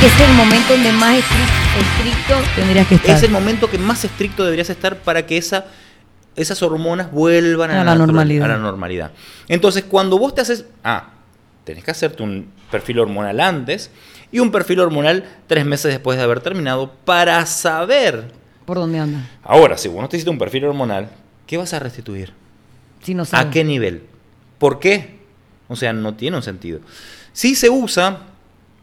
que es el momento donde más estri- estricto tendrías que estar. Es el momento que más estricto deberías estar para que esa, esas hormonas vuelvan a, A la normalidad. a la normalidad. Entonces, cuando vos te haces... Ah, tenés que hacerte un perfil hormonal antes y un perfil hormonal tres meses después de haber terminado para saber... ¿Por dónde anda? Ahora, si vos no te hiciste un perfil hormonal, ¿qué vas a restituir? Si no sabes. ¿A qué nivel? ¿Por qué? O sea, no tiene un sentido. Sí se usa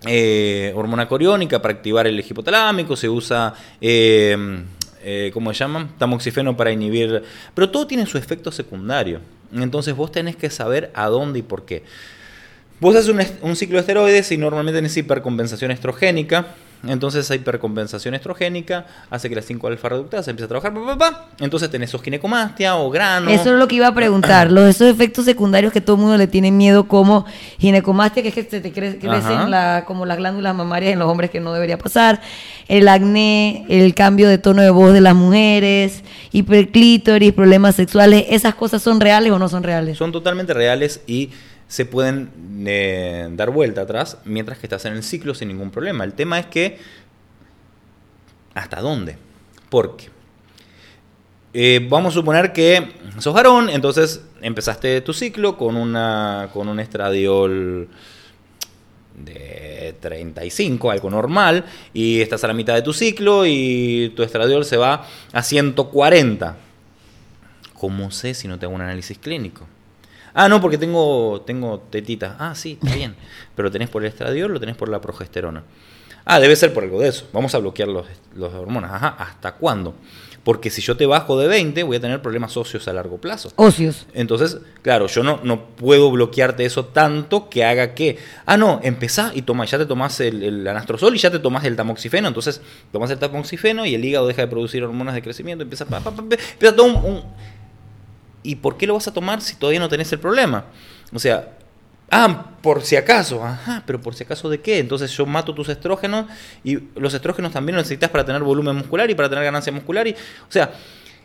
eh, hormona coriónica para activar el eje hipotalámico, se usa, eh, eh, ¿cómo se llama? Tamoxifeno para inhibir... Pero todo tiene su efecto secundario. Entonces vos tenés que saber a dónde y por qué. Vos haces un ciclo de esteroides y normalmente tenés hipercompensación estrogénica. Entonces esa hipercompensación estrogénica hace que la 5 alfa reductasa empiece a trabajar. pa, pa, pa. Entonces tenés o ginecomastia o grano. Eso es lo que iba a preguntar. Los esos efectos secundarios que todo el mundo le tiene miedo, como ginecomastia, que es que se te cre- crecen la- como las glándulas mamarias en los hombres que no debería pasar, el acné, el cambio de tono de voz de las mujeres, hiperclítoris, problemas sexuales, ¿esas cosas son reales o no son reales? son totalmente reales y se pueden eh, dar vuelta atrás mientras que estás en el ciclo sin ningún problema. El tema es que, ¿hasta dónde? Porque eh, vamos a suponer que sos varón, entonces empezaste tu ciclo con, una, con un estradiol de 35, algo normal, y estás a la mitad de tu ciclo y tu estradiol se va a 140. ¿Cómo sé si no te hago un análisis clínico? Ah, no, porque tengo, tengo tetita. Ah, sí, está bien. Pero lo tenés por el estradiol, lo tenés por la progesterona. Ah, debe ser por algo de eso. Vamos a bloquear los, los hormonas. Ajá, ¿hasta cuándo? Porque si yo te bajo de 20, voy a tener problemas óseos a largo plazo. Ocios. Entonces, claro, yo no, no puedo bloquearte eso tanto que haga que, ah, no, empezá y toma, ya te tomás el, el anastrozol y ya te tomás el tamoxifeno, entonces tomás el tamoxifeno y el hígado deja de producir hormonas de crecimiento, empieza, pa, pa, pa, pa, empieza todo un, un- ¿Y por qué lo vas a tomar si todavía no tenés el problema? O sea, ah, por si acaso, ajá, pero por si acaso de qué? Entonces yo mato tus estrógenos y los estrógenos también los necesitas para tener volumen muscular y para tener ganancia muscular y, o sea,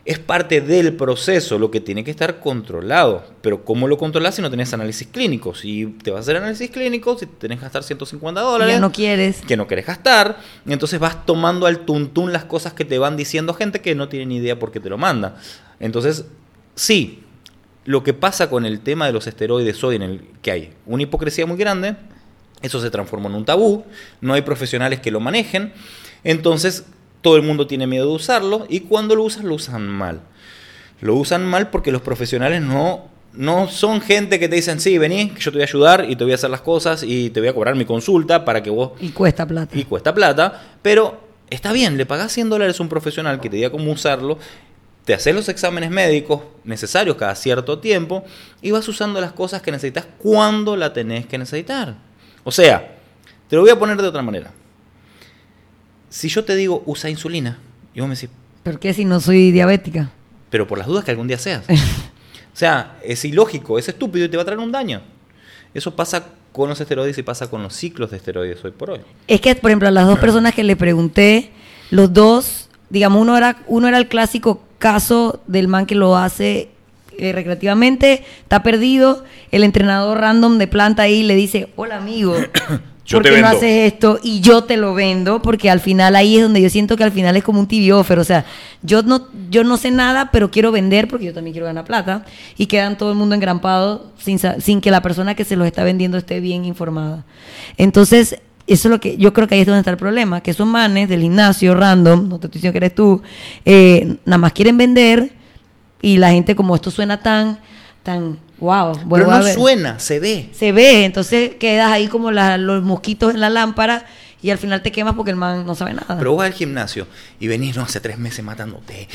es parte del proceso, lo que tiene que estar controlado. Pero ¿cómo lo controlas si no tenés análisis clínicos? Si te vas a hacer análisis clínicos, si tenés que gastar 150 dólares, Ya no quieres. que no querés gastar, entonces vas tomando al tuntún las cosas que te van diciendo gente que no tiene ni idea por qué te lo manda. Entonces, sí, lo que pasa con el tema de los esteroides hoy en el que hay una hipocresía muy grande, eso se transformó en un tabú, no hay profesionales que lo manejen, entonces todo el mundo tiene miedo de usarlo y cuando lo usan lo usan mal. Lo usan mal porque los profesionales no, no son gente que te dicen, sí, vení, que yo te voy a ayudar y te voy a hacer las cosas y te voy a cobrar mi consulta para que vos Y cuesta plata. y cuesta plata, pero está bien, le pagás 100 dólares a un profesional que te diga cómo usarlo, te haces los exámenes médicos necesarios cada cierto tiempo y vas usando las cosas que necesitas cuando la tenés que necesitar. O sea, te lo voy a poner de otra manera. Si yo te digo usa insulina, y vos me decís, ¿Por qué si no soy diabética? pero por las dudas que algún día seas. O sea, es ilógico, es estúpido y te va a traer un daño. Eso pasa con los esteroides y pasa con los ciclos de esteroides hoy por hoy. Es que, por ejemplo, a las dos personas que le pregunté, los dos, digamos, uno era, uno era el clásico caso del man que lo hace eh, recreativamente, está perdido, el entrenador random de planta ahí le dice, hola amigo, Yo ¿por qué no vendo". haces esto? Y yo te lo vendo, porque al final ahí es donde yo siento que al final es como un tibio offer, o sea, yo no, yo no sé nada, pero quiero vender porque yo también quiero ganar plata, y quedan todo el mundo engrampado sin, sin que la persona que se los está vendiendo esté bien informada. Entonces, eso es lo que yo creo que ahí es donde está el problema, que esos manes del gimnasio random, no te estoy diciendo que eres tú, eh, nada más quieren vender y la gente como esto suena tan, tan, wow, Pero a no ver. suena, se ve. Se ve, entonces quedas ahí como la- los mosquitos en la lámpara y al final te quemas porque el man no sabe nada. Pero vas al gimnasio y venís, no, hace tres meses matándote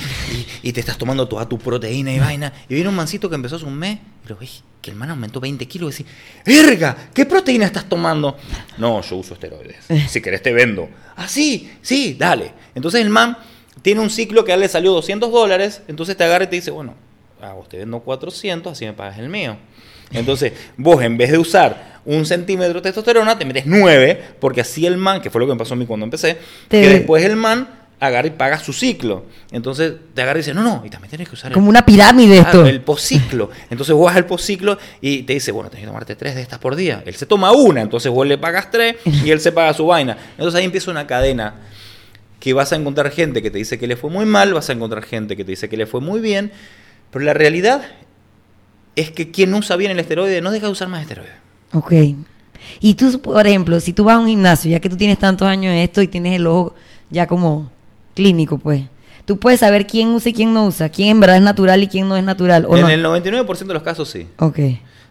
y, y te estás tomando toda tu proteína y vaina. Y viene un mancito que empezó hace un mes y lo ves que el man aumentó 20 kilos y decís, ¡Verga! ¿Qué proteína estás tomando? No, yo uso esteroides. Si querés te vendo. Ah, sí, sí, dale. Entonces el man tiene un ciclo que a él le salió 200 dólares, entonces te agarra y te dice, bueno, a vos te vendo 400, así me pagas el mío. Entonces, vos en vez de usar un centímetro de testosterona, te metes 9, porque así el man, que fue lo que me pasó a mí cuando empecé, Te- que después el man agarra y paga su ciclo. Entonces te agarra y dice, no, no, y también tienes que usar el- Como una pirámide Claro, esto. el posciclo. Entonces vos vas al posciclo y te dice, bueno, tenés que tomarte tres de estas por día. Él se toma una, entonces vos le pagas tres y él se paga su vaina. Entonces ahí empieza una cadena que vas a encontrar gente que te dice que le fue muy mal, vas a encontrar gente que te dice que le fue muy bien, pero la realidad es que quien usa bien el esteroide no deja de usar más esteroide. Ok. Y tú, por ejemplo, si tú vas a un gimnasio, ya que tú tienes tantos años en esto y tienes el ojo ya como clínico, pues, tú puedes saber quién usa y quién no usa, quién en verdad es natural y quién no es natural, ¿o en no? el 99% de los casos sí. Ok.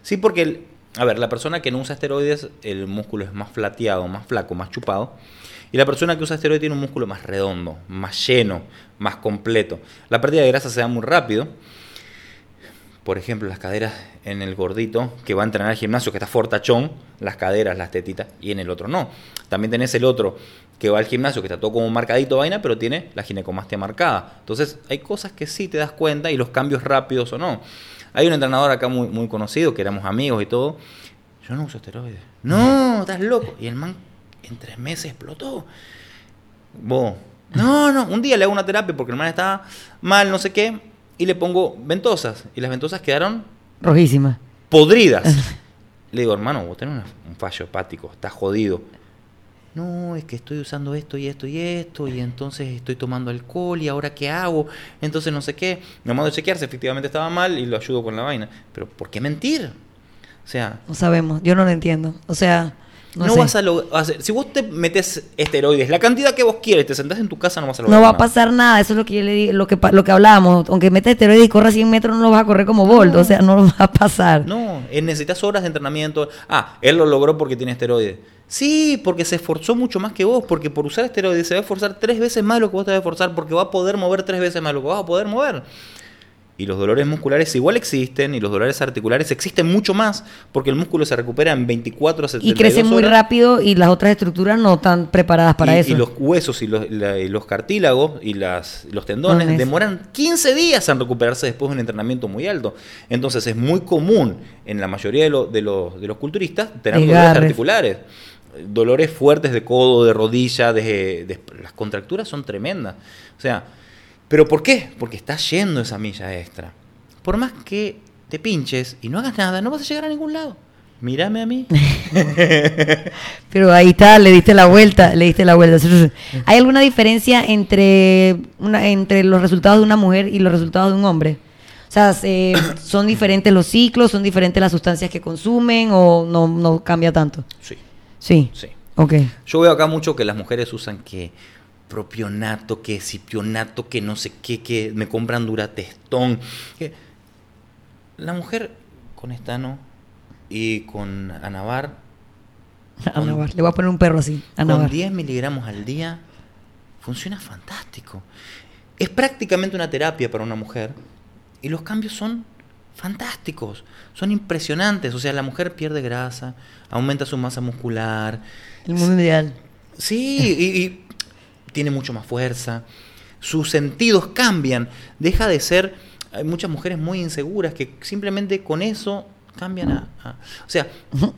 Sí, porque, el- a ver, la persona que no usa esteroides, el músculo es más flateado, más flaco, más chupado. Y la persona que usa esteroides tiene un músculo más redondo, más lleno, más completo. La pérdida de grasa se da muy rápido. Por ejemplo, las caderas en el gordito que va a entrenar al gimnasio, que está fortachón, las caderas, las tetitas, y en el otro no. También tenés el otro que va al gimnasio, que está todo como marcadito vaina, pero tiene la ginecomastia marcada. Entonces, hay cosas que sí te das cuenta y los cambios rápidos o no. Hay un entrenador acá muy, muy conocido, que éramos amigos y todo. Yo no uso esteroides. No, estás loco. Y el man en tres meses explotó. Vos. No, no. Un día le hago una terapia porque el man estaba mal, no sé qué, y le pongo ventosas. Y las ventosas quedaron Rojísima. podridas. Le digo, hermano, vos tenés un fallo hepático, estás jodido. No, es que estoy usando esto y esto y esto, y entonces estoy tomando alcohol, y ahora qué hago, entonces no sé qué. Me mando a chequearse, efectivamente estaba mal y lo ayudo con la vaina. Pero ¿por qué mentir? O sea, No sabemos, yo no lo entiendo. O sea, no, vas a lograr. Si vos te metes esteroides, la cantidad que vos quieres, te sentás en tu casa, no vas a lograr. No va a pasar nada, eso es lo que yo le di, lo que lo que hablábamos, aunque metes esteroides y corras 100 metros no lo vas a correr como Bolt, o sea, no lo va a pasar. No, eh, necesitas horas de entrenamiento. Ah, él lo logró porque tiene esteroides. Sí, porque se esforzó mucho más que vos, porque por usar esteroides se va a esforzar tres veces más lo que vos te vas a esforzar, porque va a poder mover tres veces más lo que vas a poder mover. Y los dolores musculares igual existen, y los dolores articulares existen mucho más, porque el músculo se recupera en 24 a 72 Y crece muy rápido y las otras estructuras no están preparadas para y, eso. y los huesos y los, la- y los cartílagos y las, los tendones demoran 15 días en recuperarse después de un entrenamiento muy alto. Entonces es muy común en la mayoría de, los- de los, de los culturistas tener dolores articulares. Dolores fuertes de codo, de rodilla, de, de- las contracturas son tremendas. O sea, ¿pero por qué? Porque estás yendo esa milla extra. Por más que te pinches y no hagas nada, no vas a llegar a ningún lado. Mírame a mí. Pero ahí está, le diste la vuelta, le diste la vuelta. ¿Hay alguna diferencia entre, una, entre los resultados de una mujer y los resultados de un hombre? O sea, se- ¿son diferentes los ciclos, son diferentes las sustancias que consumen o no, no cambia tanto? Sí, Sí. sí. Ok. Yo veo acá mucho que las mujeres usan que propionato, que cipionato, que no sé qué, que me compran duratestón. que- La mujer con estano y con anabar, Anabar. Le voy a poner un perro así. con Anabar. 10 miligramos al día, funciona fantástico. Es prácticamente una terapia para una mujer y los cambios son fantásticos, son impresionantes. O sea, la mujer pierde grasa, aumenta su masa muscular, El mundo ideal. Sí, y, y tiene mucho más fuerza. Sus sentidos cambian. Deja de ser. Hay muchas mujeres muy inseguras que simplemente con eso cambian a. a- o sea,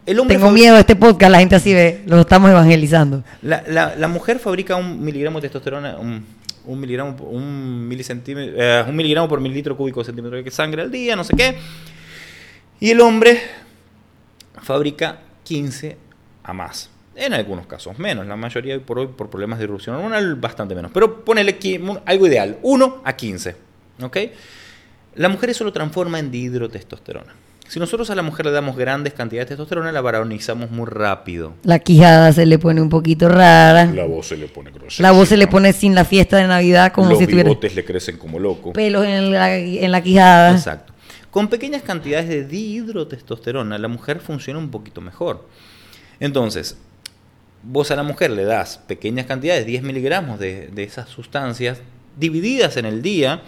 el hombre. Tengo miedo de este podcast, la gente así ve, lo estamos evangelizando. La, la- la mujer fabrica un miligramo de testosterona. Un, un miligramo, por- un, milicentímetro, eh, un miligramo por mililitro cúbico de centímetro de sangre al día, no sé qué. Y el hombre fabrica 15 a más. En algunos casos menos, la mayoría hoy por hoy por problemas de irrupción hormonal bastante menos. Pero ponele algo ideal, 1 a 15. ¿Ok? La mujer eso lo transforma en dihidrotestosterona. Si nosotros a la mujer le damos grandes cantidades de testosterona, la varonizamos muy rápido. La quijada se le pone un poquito rara. La voz se le pone grosera. La voz se le pone sin la fiesta de Navidad como Los si tuviera bigotes le crecen como loco. pelos en la, en la quijada. Exacto. Con pequeñas cantidades de dihidrotestosterona, la mujer funciona un poquito mejor. Entonces, vos a la mujer le das pequeñas cantidades, 10 miligramos de, de esas sustancias, divididas en el día,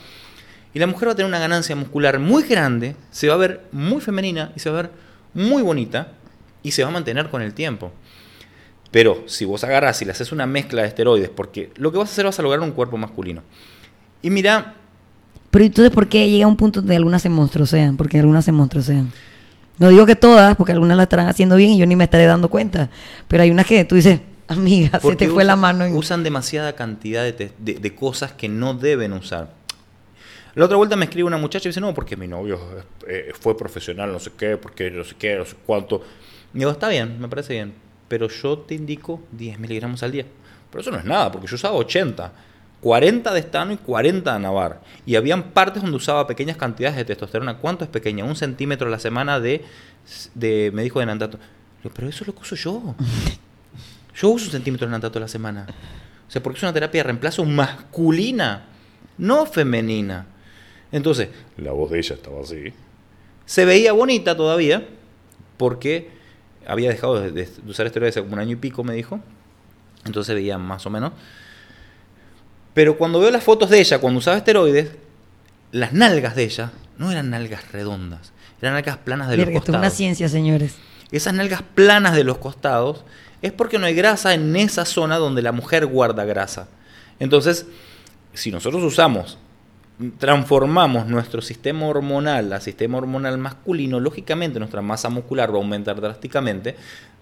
y la mujer va a tener una ganancia muscular muy grande, se va a ver muy femenina y se va a ver muy bonita, y se va a mantener con el tiempo. Pero si vos agarras y le haces una mezcla de esteroides, porque lo que vas a hacer vas a lograr un cuerpo masculino. Y mira, Pero entonces, ¿por qué llega un punto donde algunas se monstruosean? Porque algunas se monstruosean. No digo que todas, porque algunas la estarán haciendo bien y yo ni me estaré dando cuenta. Pero hay unas que tú dices, Amiga, se te fue la mano. En... Usan demasiada cantidad de, de- de cosas que no deben usar. La otra vuelta me escribe una muchacha y dice, no, porque mi novio eh, fue profesional, no sé qué, porque no sé qué, no sé cuánto. Y digo, está bien, me parece bien, pero yo te indico 10 miligramos al día. Pero eso no es nada, porque yo usaba 80. 40 de estano y 40 de anabar. Y habían partes donde usaba pequeñas cantidades de testosterona. ¿Cuánto es pequeña? Un centímetro a la semana de, de me dijo de Nantato. Pero eso es lo que uso yo. Yo uso un centímetro de Nantato a la semana. O sea, porque es una terapia de reemplazo masculina, no femenina. Entonces, La voz de ella estaba así. se veía bonita todavía, porque había dejado de, de usar esteroides hace como un año y pico, me dijo. Entonces se veía más o menos. Pero cuando veo las fotos de ella, cuando usaba esteroides, las nalgas de ella no eran nalgas redondas, eran nalgas planas de Verga, los esto es una costados. ciencia, señores. Esas nalgas planas de los costados es porque no hay grasa en esa zona donde la mujer guarda grasa. Entonces, si nosotros usamos, transformamos nuestro sistema hormonal a sistema hormonal masculino, lógicamente nuestra masa muscular va a aumentar drásticamente,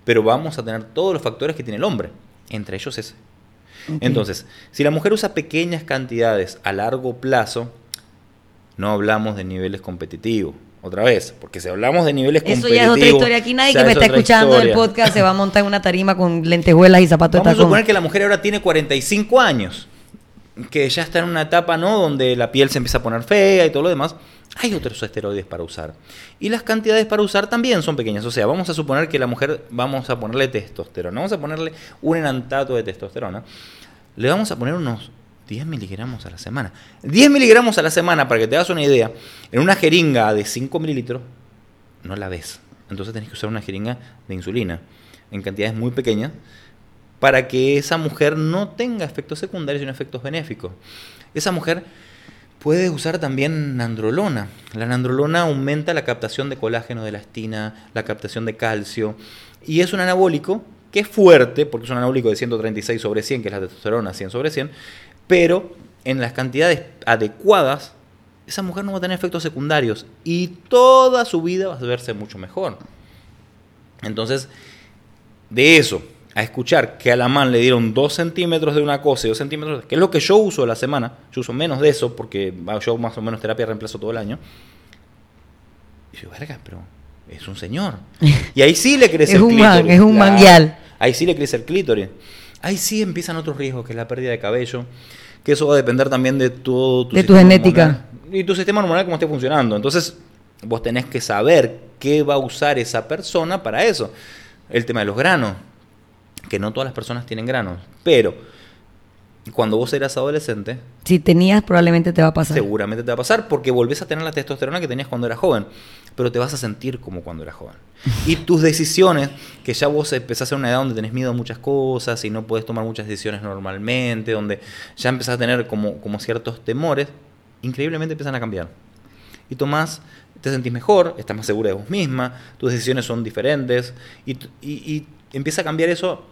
pero vamos a tener todos los factores que tiene el hombre, entre ellos ese. Entonces, si la mujer usa pequeñas cantidades a largo plazo, no hablamos de niveles competitivos. Otra vez, porque si hablamos de niveles Eso competitivos. ya es otra historia. Aquí nadie que me es está escuchando del podcast se va a montar en una tarima con lentejuelas y zapatos Vamos de a tacón. suponer que la mujer ahora tiene 45 años, que ya está en una etapa, ¿no? Donde la piel se empieza a poner fea y todo lo demás. Hay otros esteroides para usar. Y las cantidades para usar también son pequeñas. O sea, vamos a suponer que la mujer, vamos a ponerle testosterona. Vamos a ponerle un enantato de testosterona. Le vamos a poner unos 10 miligramos a la semana. 10 miligramos a la semana, para que te hagas una idea, en una jeringa de 5 mililitros, no la ves. Entonces tenés que usar una jeringa de insulina en cantidades muy pequeñas para que esa mujer no tenga efectos secundarios sino efectos benéficos. Esa mujer puede usar también nandrolona. La nandrolona aumenta la captación de colágeno de elastina, la captación de calcio y es un anabólico que es fuerte, porque es un anabólico de 136 sobre 100, que es la testosterona 100 sobre 100, pero en las cantidades adecuadas, esa mujer no va a tener efectos secundarios y toda su vida va a verse mucho mejor. Entonces, de eso a escuchar que a la man le dieron 2 centímetros de una cosa y 2 centímetros, que es lo que yo uso a la semana, yo uso menos de eso porque yo más o menos terapia reemplazo todo el año. Y yo, verga, pero es un señor. Y ahí sí le crece Es el un man, clítoris. es un manguial. Ahí sí le crece el clítoris. Ahí sí empiezan otros riesgos, que es la pérdida de cabello, que eso va a depender también de todo tu De tu genética. hormonal. Y tu sistema hormonal cómo esté funcionando. Entonces, vos tenés que saber qué va a usar esa persona para eso. El tema de los granos, que no todas las personas tienen granos, pero cuando vos eras adolescente, Si tenías, probablemente te va a pasar. seguramente te va a pasar porque volvés a tener la testosterona que tenías cuando eras joven, pero te vas a sentir como cuando eras joven. Y tus decisiones, que ya vos empezás a una edad donde tenés miedo a muchas cosas y no podés tomar muchas decisiones normalmente, donde ya empezás a tener como, como ciertos temores, increíblemente empiezan a cambiar. Y tomás, te sentís mejor, estás más segura de vos misma, tus decisiones son diferentes y, y, y empieza a cambiar eso.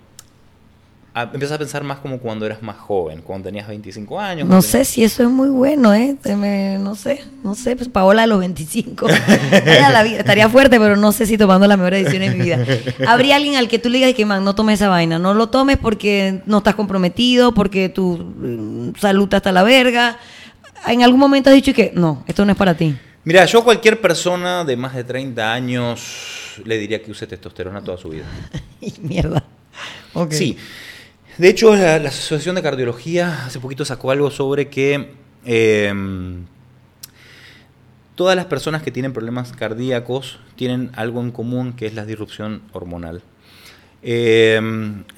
A- empiezas a pensar más como cuando eras más joven, cuando tenías 25 años. No sé si eso es muy bueno, ¿eh? Me- no sé, no sé, pues Paola a los 25. Ella la vida, estaría fuerte, pero no sé si tomando la mejor decisión en mi vida. ¿Habría alguien al que tú le digas que, man, no tomes esa vaina? No lo tomes porque no estás comprometido, porque tu mm, salud está hasta la verga. En algún momento has dicho que no, esto no es para ti. Mira, yo a cualquier persona de más de 30 años le diría que use testosterona toda su vida. Y mierda. Sí. De hecho, la, Asociación de Cardiología hace poquito sacó algo sobre que eh, todas las personas que tienen problemas cardíacos tienen algo en común que es la disrupción hormonal. Eh,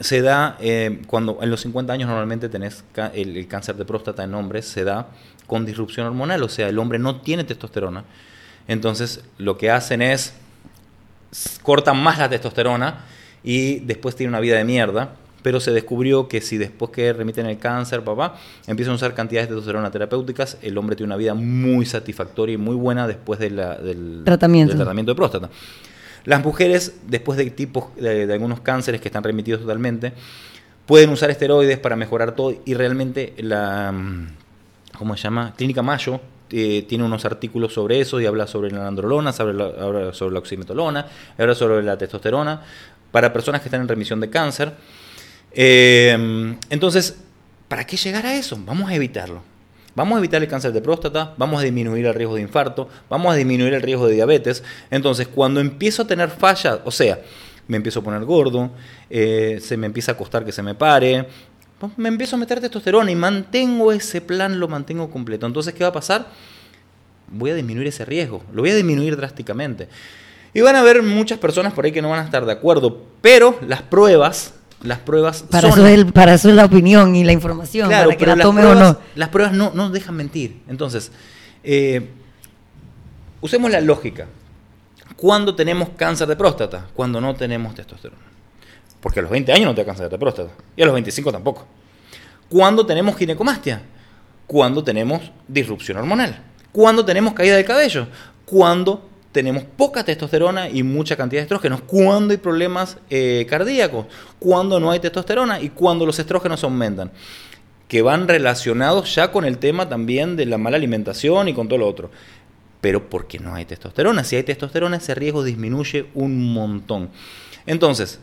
se da eh, cuando en los 50 años normalmente tenés el, el cáncer de próstata en hombres, se da con disrupción hormonal, o sea, el hombre no tiene testosterona. Entonces, lo que hacen es cortan más la testosterona y después tiene una vida de mierda. Pero se descubrió que si después que remiten el cáncer, papá, empiezan a usar cantidades de testosterona terapéuticas, el hombre tiene una vida muy satisfactoria y muy buena después de la- del, Tratamiento. del tratamiento de próstata. Las mujeres, después de tipos de, de algunos cánceres que están remitidos totalmente, pueden usar esteroides para mejorar todo y realmente la mm, ¿cómo se llama? Clínica Mayo eh, tiene unos artículos sobre eso y habla sobre la androlona, sobre la, habla sobre la oximetolona, habla sobre la testosterona para personas que están en remisión de cáncer. Eh, entonces, ¿para qué llegar a eso? Vamos a evitarlo. Vamos a evitar el cáncer de próstata, vamos a disminuir el riesgo de infarto, vamos a disminuir el riesgo de diabetes. Entonces, cuando empiezo a tener fallas, o sea, me empiezo a poner gordo, eh, se me empieza a costar que se me pare, pues me empiezo a meter testosterona y mantengo ese plan, lo mantengo completo. Entonces, ¿qué va a pasar? Voy a disminuir ese riesgo, lo voy a disminuir drásticamente. Y van a haber muchas personas por ahí que no van a estar de acuerdo, pero las pruebas, las pruebas Para, son... eso es el- para eso es la opinión y la información, Claro, para que la tome pruebas, o no. Las pruebas no, no dejan mentir. Entonces, eh, usemos la lógica. ¿Cuándo tenemos cáncer de próstata? Cuando no tenemos testosterona. Porque a los 20 años no te da cáncer de próstata. Y a los 25 tampoco. ¿Cuándo tenemos ginecomastia? Cuando tenemos disrupción hormonal. ¿Cuándo tenemos caída de cabello? Cuando tenemos poca testosterona y mucha cantidad de estrógenos. ¿Cuándo hay problemas eh, cardíacos? Cuando no hay testosterona y cuando los estrógenos aumentan. Que van relacionados ya con el tema también de la mala alimentación y con todo lo otro. Pero porque no hay testosterona. Si hay testosterona, ese riesgo disminuye un montón. Entonces,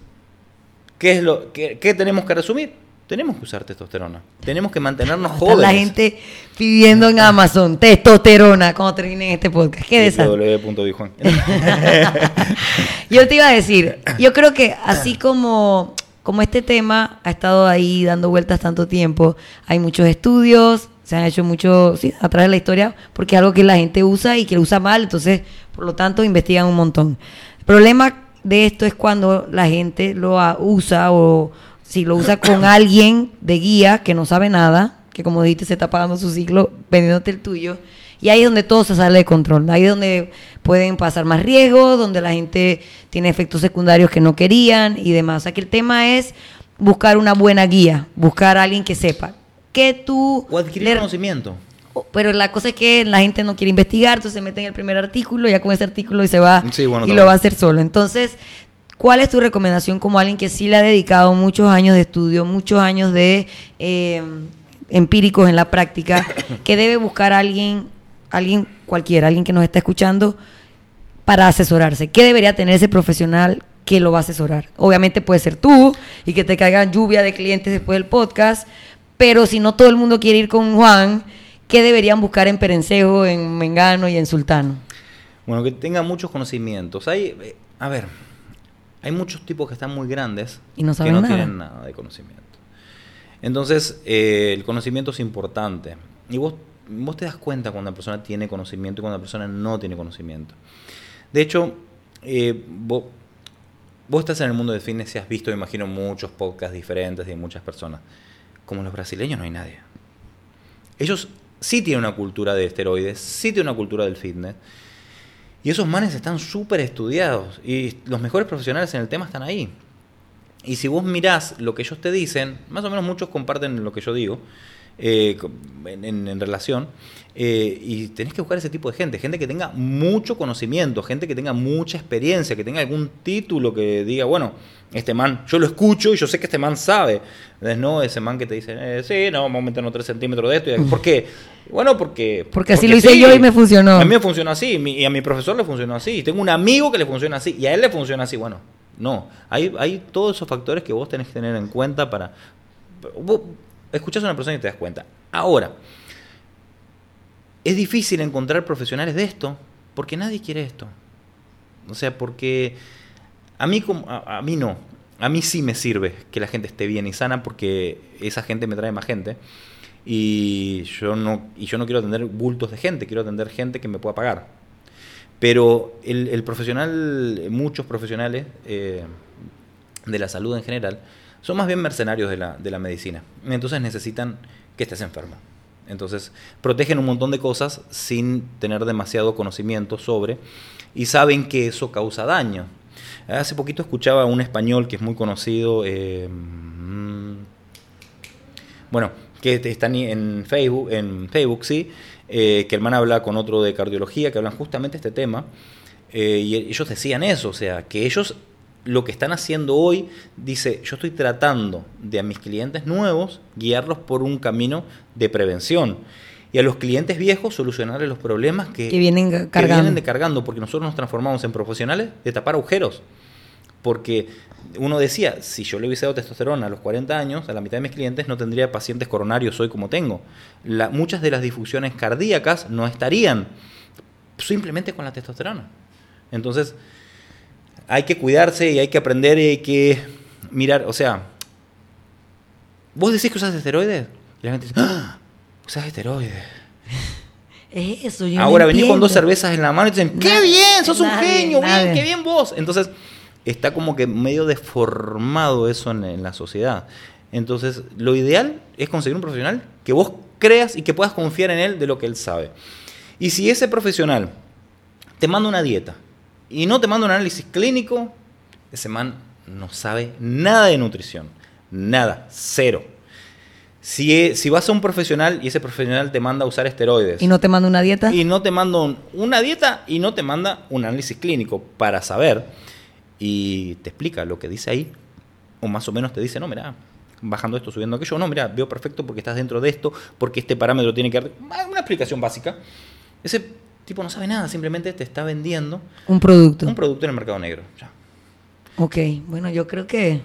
¿qué es lo qué, qué tenemos que resumir? Tenemos que usar testosterona. Tenemos que mantenernos jóvenes. la gente pidiendo en Amazon testosterona cuando terminen este podcast. Qué desastre. Yo te iba a decir, yo creo que así como, como este tema ha estado ahí dando vueltas tanto tiempo, hay muchos estudios, se han hecho muchos sí, a través de la historia, porque es algo que la gente usa y que lo usa mal, entonces, por lo tanto, investigan un montón. El problema de esto es cuando la gente lo usa o si lo usa con alguien de guía que no sabe nada, que como dijiste se está pagando su ciclo vendiéndote el tuyo, y ahí es donde todo se sale de control, ahí es donde pueden pasar más riesgos, donde la gente tiene efectos secundarios que no querían y demás. O sea que el tema es buscar una buena guía, buscar a alguien que sepa. Que tú O adquirir le- conocimiento. Pero la cosa es que la gente no quiere investigar, entonces se mete en el primer artículo, ya con ese artículo y se va Sí, bueno, y lo va a hacer solo. Entonces, ¿cuál es tu recomendación como alguien que sí le ha dedicado muchos años de estudio, muchos años de eh, empíricos en la práctica, que debe buscar a alguien, alguien cualquiera, alguien que nos está escuchando, para asesorarse? ¿Qué debería tener ese profesional que lo va a asesorar? Obviamente puede ser tú y que te caigan lluvia de clientes después del podcast, pero si no todo el mundo quiere ir con Juan, ¿qué deberían buscar en Perencejo, en Mengano y en Sultano? Bueno, que tenga muchos conocimientos. Hay, eh, a ver, hay muchos tipos que están muy grandes Y no que no nada. tienen nada de conocimiento. Entonces, eh, el conocimiento es importante. Y vos, vos te das cuenta cuando una persona tiene conocimiento y cuando una persona no tiene conocimiento. De hecho, eh, vos, vos estás en el mundo del fitness y has visto, me imagino, muchos podcasts diferentes de muchas personas. Como los brasileños no hay nadie. Ellos sí tienen una cultura de esteroides, sí tienen una cultura del fitness. Y esos manes están súper estudiados. Y los mejores profesionales en el tema están ahí. Y si vos mirás lo que ellos te dicen, más o menos muchos comparten lo que yo digo eh, en, relación. eh, y tenés que buscar ese tipo de gente, gente que tenga mucho conocimiento, gente que tenga mucha experiencia, que tenga algún título que diga, bueno, este man, yo lo escucho y yo sé que este man sabe. Entonces, no ese man que te dice, eh, sí, no, vamos a meternos 3 centímetros de esto. Y, ¿Por qué? Bueno, porque... Porque así lo hice yo y me funcionó. A mí me funcionó así, y a mi profesor le funcionó así. Y tengo un amigo que le funciona así, y a él le funciona así. Bueno, no. Hay, hay todos esos factores que vos tenés que tener en cuenta para. Vos escuchás a una persona y te das cuenta. Ahora, es difícil encontrar profesionales de esto porque nadie quiere esto. O sea, porque a mí, como- a, mí no. A mí sí me sirve que la gente esté bien y sana porque esa gente me trae más gente. Y yo no, y yo no quiero atender bultos de gente, quiero atender gente que me pueda pagar. Pero el, el profesional, muchos profesionales eh, de la salud en general, son más bien mercenarios de la, de la medicina. Entonces necesitan que estés enfermo. Entonces protegen un montón de cosas sin tener demasiado conocimiento sobre y saben que eso causa daño. Hace poquito escuchaba a un español que es muy conocido, eh, mm, bueno, que está en Facebook, en Facebook sí, eh, que el man habla con otro de cardiología, que hablan justamente este tema, eh, y ellos decían eso, o sea, que ellos lo que están haciendo hoy, dice, yo estoy tratando de a mis clientes nuevos guiarlos por un camino de prevención. Y a los clientes viejos solucionarles los problemas que, Que vienen que cargando. vienen de cargando, porque nosotros nos transformamos en profesionales de tapar agujeros. porque uno decía, si yo le hubiese dado testosterona a los 40 años, a la mitad de mis clientes no tendría pacientes coronarios hoy como tengo. La- muchas de las difusiones cardíacas no estarían simplemente con la testosterona. Entonces, hay que cuidarse y hay que aprender y hay que mirar, o sea, vos decís que usas esteroides y la gente dice, ¡Ah! usas esteroides. Es eso, yo no Ahora venís con dos cervezas en la mano y te dicen, ¡qué bien! ¡Sos un genio! nadie. ¡Bien! ¡Qué bien vos! Entonces, está como que medio deformado eso en, en la sociedad. Entonces, lo ideal es conseguir un profesional que vos creas y que puedas confiar en él de lo que él sabe. Y si ese profesional te manda una dieta y no te manda un análisis clínico, ese man no sabe nada de nutrición. Nada. Cero. Si, e- si vas a un profesional y ese profesional te manda a usar esteroides ¿Y no te mando una dieta? y no te manda un- una dieta y no te manda un análisis clínico para saber y te explica lo que dice ahí o más o menos te dice, no, mira, bajando esto, subiendo aquello, no, mira, veo perfecto porque estás dentro de esto, porque este parámetro tiene que... Una explicación básica. Ese tipo no sabe nada, simplemente te está vendiendo Un producto. un producto en el mercado negro. Ya. Ok, bueno, yo creo que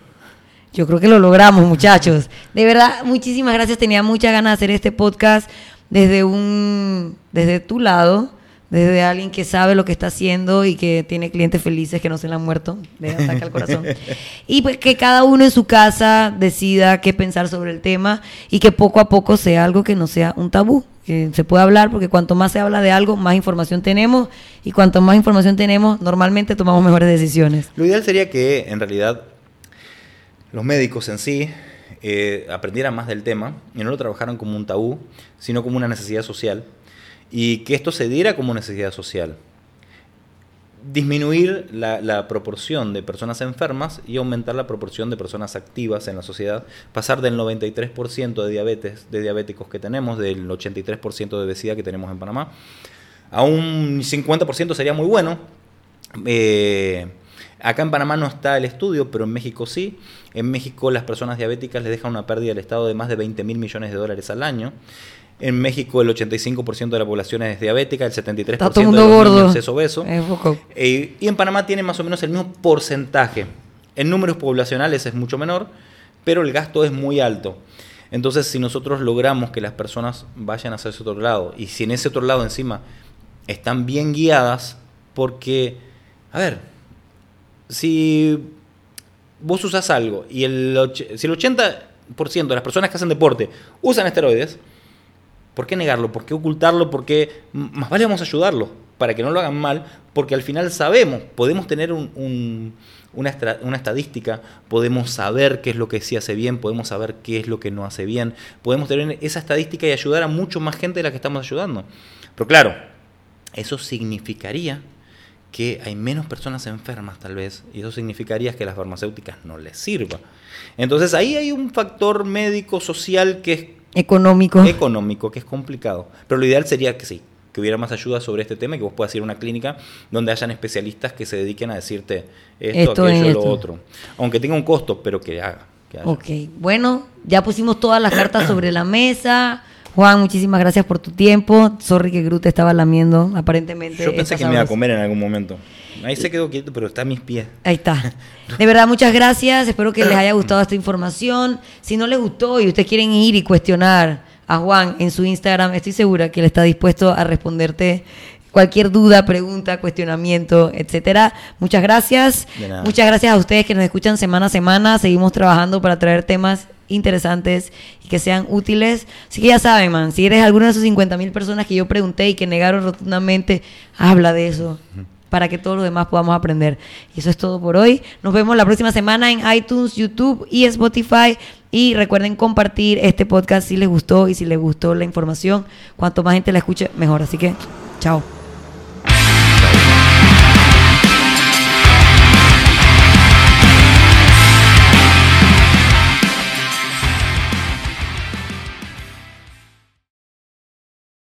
yo creo que lo logramos, muchachos. De verdad, muchísimas gracias. Tenía muchas ganas de hacer este podcast desde un desde tu lado, desde alguien que sabe lo que está haciendo y que tiene clientes felices que no se le han muerto de ataque al corazón. Y pues que cada uno en su casa decida qué pensar sobre el tema y que poco a poco sea algo que no sea un tabú, se pueda hablar, porque cuanto más se habla de algo, más información tenemos y cuanto más información tenemos, normalmente tomamos mejores decisiones. Lo ideal sería que en realidad los médicos en sí eh, aprendieran más del tema y no lo trabajaran como un tabú, sino como una necesidad social y que esto se diera como necesidad social. Disminuir la, proporción de personas enfermas y aumentar la proporción de personas activas en la sociedad. Pasar del 93% de diabetes, de diabéticos que tenemos, del 83% de obesidad que tenemos en Panamá, a un 50% sería muy bueno. Eh, acá en Panamá no está el estudio, pero en México sí. En México las personas diabéticas les dejan una pérdida al Estado de más de 20 mil millones de dólares al año. En México el 85% de la población es diabética, el 73% Está todo de mundo los gordo. niños es obeso. Es poco. Eh, y en Panamá tiene más o menos el mismo porcentaje. En números poblacionales es mucho menor, pero el gasto es muy alto. Entonces, si nosotros logramos que las personas vayan hacia ese otro lado, y si en ese otro lado encima están bien guiadas, porque, a ver, si vos usas algo y el, si el 80% de las personas que hacen deporte usan esteroides, ¿Por qué negarlo? ¿Por qué ocultarlo? Porque m- más vale vamos a ayudarlo para que no lo hagan mal, porque al final sabemos, podemos tener un- un- una, una estadística, podemos saber qué es lo que sí hace bien, podemos saber qué es lo que no hace bien, podemos tener esa estadística y ayudar a mucho más gente de la que estamos ayudando. Pero claro, eso significaría que hay menos personas enfermas tal vez, y eso significaría que las farmacéuticas no les sirva. Entonces ahí hay un factor médico, social que es Económico. económico, que es complicado. Pero lo ideal sería que sí, que hubiera más ayuda sobre este tema y que vos puedas ir a una clínica donde hayan especialistas que se dediquen a decirte esto, Esto, aquello, lo esto. otro. Aunque tenga un costo, pero que haga. que haya. Ok, bueno, ya pusimos todas las cartas sobre la mesa. Juan, muchísimas gracias por tu tiempo. Sorry que Groot estaba lamiendo, aparentemente. Yo pensé que me iba a comer en algún momento. Ahí se quedó quieto, pero está a mis pies. Ahí está. De verdad, muchas gracias. Espero que les haya gustado esta información. Si no les gustó y ustedes quieren ir y cuestionar a Juan en su Instagram, estoy segura que él está dispuesto a responderte cualquier duda, pregunta, cuestionamiento, etcétera. Muchas gracias. Muchas gracias a ustedes que nos escuchan semana a semana. Seguimos trabajando para traer temas interesantes y que sean útiles. Así que ya saben, man, si eres alguna de esas 50 mil personas que yo pregunté y que negaron rotundamente, habla de eso para que todos los demás podamos aprender. Y eso es todo por hoy. Nos vemos la próxima semana en iTunes, YouTube y Spotify. Y recuerden compartir este podcast si les gustó y si les gustó la información. Cuanto más gente la escuche, mejor. Así que, chao.